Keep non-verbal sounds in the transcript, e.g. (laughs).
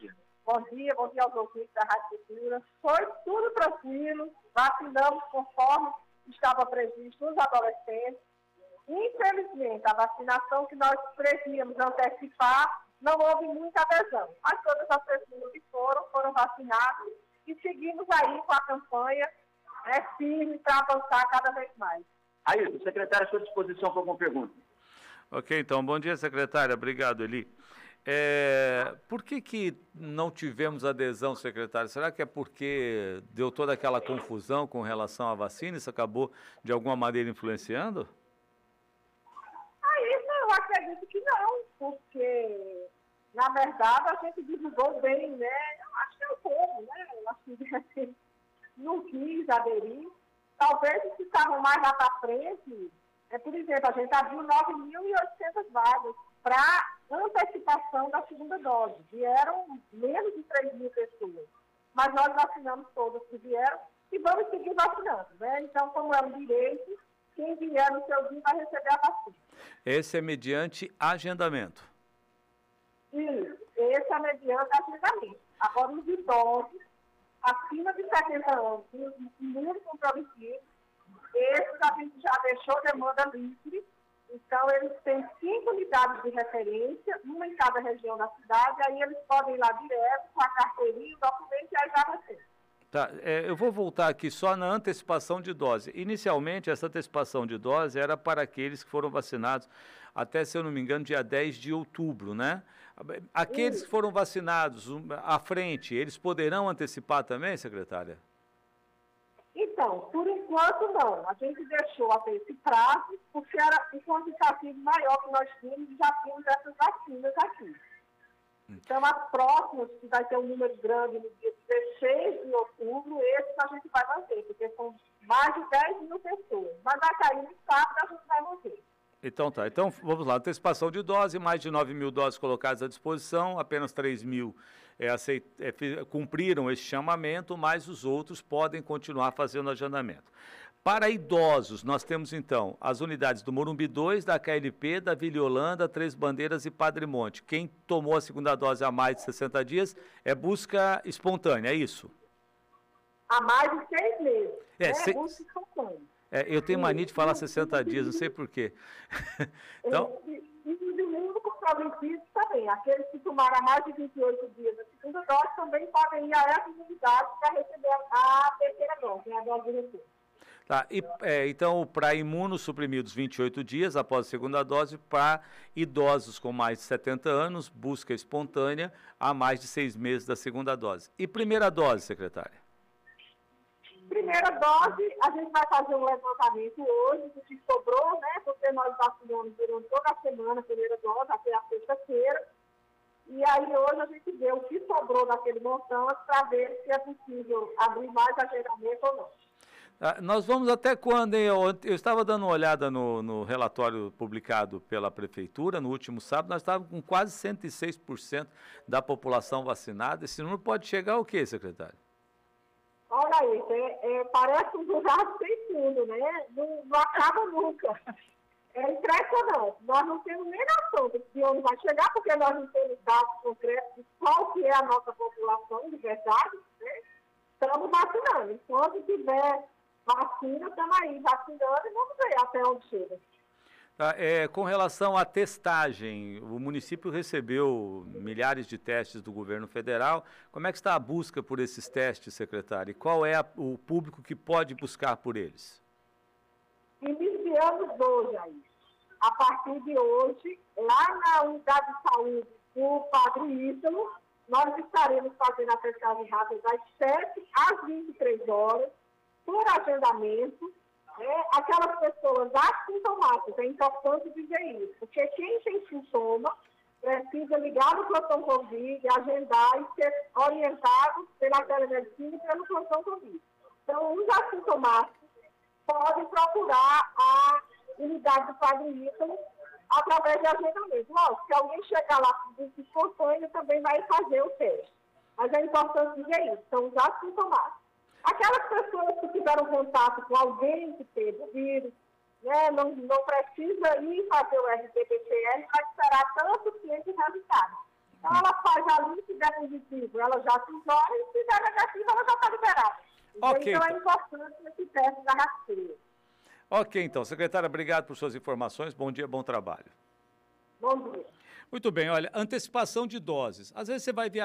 dia. Bom dia, bom dia aos ouvintes da Rádio Cultura. Foi tudo tranquilo, vacinamos conforme estava previsto nos adolescentes. Infelizmente, a vacinação que nós prevíamos antecipar não houve muita adesão, mas todas as pessoas que foram, foram vacinadas e seguimos aí com a campanha é firme para avançar cada vez mais. Aí, o secretário, à sua disposição para alguma pergunta. Ok, então, bom dia, secretária. Obrigado, Eli. É, por que, que não tivemos adesão, secretário? Será que é porque deu toda aquela confusão com relação à vacina? Isso acabou, de alguma maneira, influenciando? Aí eu acredito que não, porque, na verdade, a gente divulgou bem, né? Eu acho que é o povo, né? Eu acho que não quis aderir. Talvez se estavam mais lá para frente, é, por exemplo, a gente abriu 9.800 vagas para antecipação da segunda dose. Vieram menos de 3 mil pessoas. Mas nós vacinamos todas que vieram e vamos seguir vacinando. Né? Então, como é um direito, quem vier no seu dia vai receber a vacina. Esse é mediante agendamento. Isso, esse é mediante agendamento. Agora, os idosos, acima de 70 anos, os imunocomprometidos, esses a gente já deixou demanda livre então, eles unidades de referência, uma em cada região da cidade, aí eles podem ir lá direto com a carteirinha, o documento e aí já vai Tá, é, eu vou voltar aqui só na antecipação de dose. Inicialmente, essa antecipação de dose era para aqueles que foram vacinados até, se eu não me engano, dia 10 de outubro, né? Aqueles que foram vacinados à frente, eles poderão antecipar também, secretária? Então, por enquanto não. A gente deixou até esse prazo, porque era um quantitativo maior que nós tínhamos e já tínhamos essas vacinas aqui. Então, as próximas, que vai ter um número grande no dia 16 de outubro, esses a gente vai manter, porque são mais de 10 mil pessoas. Mas vai cair no sábado, a gente. Então tá. Então vamos lá. Antecipação de dose, mais de 9 mil doses colocadas à disposição, apenas 3 mil é, aceit, é, cumpriram esse chamamento, mas os outros podem continuar fazendo agendamento. Para idosos, nós temos então as unidades do Morumbi 2, da KLP, da Vila Holanda, Três Bandeiras e Padre Monte. Quem tomou a segunda dose há mais de 60 dias é busca espontânea, é isso? Há mais de seis meses. É, é se... busca espontânea. É, eu tenho mania de falar 60 dias, não sei porquê. (laughs) então... E, o mundo comprometido também. Aqueles que tomaram mais de 28 dias da segunda dose também podem ir a essa unidade para receber a, terceira dose, né, a dose de reforço. Tá, e, é, então, para imunossuprimidos, 28 dias após a segunda dose, para idosos com mais de 70 anos, busca espontânea, há mais de seis meses da segunda dose. E primeira dose, secretária? Primeira dose, a gente vai fazer um levantamento hoje do que sobrou, né? Porque nós vacinamos durante toda a semana, a primeira dose, até a sexta-feira. E aí hoje a gente vê o que sobrou daquele montão para ver se é possível abrir mais agendamento ou não. Ah, nós vamos até quando, hein? Eu, estava dando uma olhada no, no, relatório publicado pela Prefeitura no último sábado, nós estávamos com quase 106% da população vacinada. Esse número pode chegar ao quê, secretário? Olha isso, é, é, parece um buraco sem fundo, né? Não, não acaba nunca. É impressionante. Nós não temos nem noção de onde vai chegar, porque nós não temos dados concretos de qual que é a nossa população de verdade. Né? Estamos vacinando. Enquanto tiver vacina, estamos aí vacinando e vamos ver até onde chega. Tá, é, com relação à testagem, o município recebeu milhares de testes do governo federal. Como é que está a busca por esses testes, secretário? E qual é a, o público que pode buscar por eles? Iniciamos hoje aí. A partir de hoje, lá na unidade de saúde do Padre Ítalo, nós estaremos fazendo a testagem rápida das 7 às 23 horas, por agendamento né, aquelas pessoas assintomáticas, é importante dizer isso, porque quem tem sintoma precisa ligar no plantão Covid, agendar e ser orientado pela telemedicina e pelo plantão Covid. Então, os assintomáticos podem procurar a unidade do Padre através de agendamento. Lógico, se alguém chegar lá espontâneo, também vai fazer o teste. Mas é importante dizer isso, são os assintomáticos. Aquelas pessoas que tiveram contato com alguém que teve o vírus, né, não, não precisa ir fazer o RT-PCR para esperar tanto tempo resultado. Então ela faz ali, se der positivo, ela já se isola, e se der negativo, ela já está liberada. Ok, então é então. importante esse teste da rastreio. Ok, então. Secretária, obrigado por suas informações. Bom dia, bom trabalho. Bom dia. Muito bem, olha, antecipação de doses. Às vezes você vai viajar.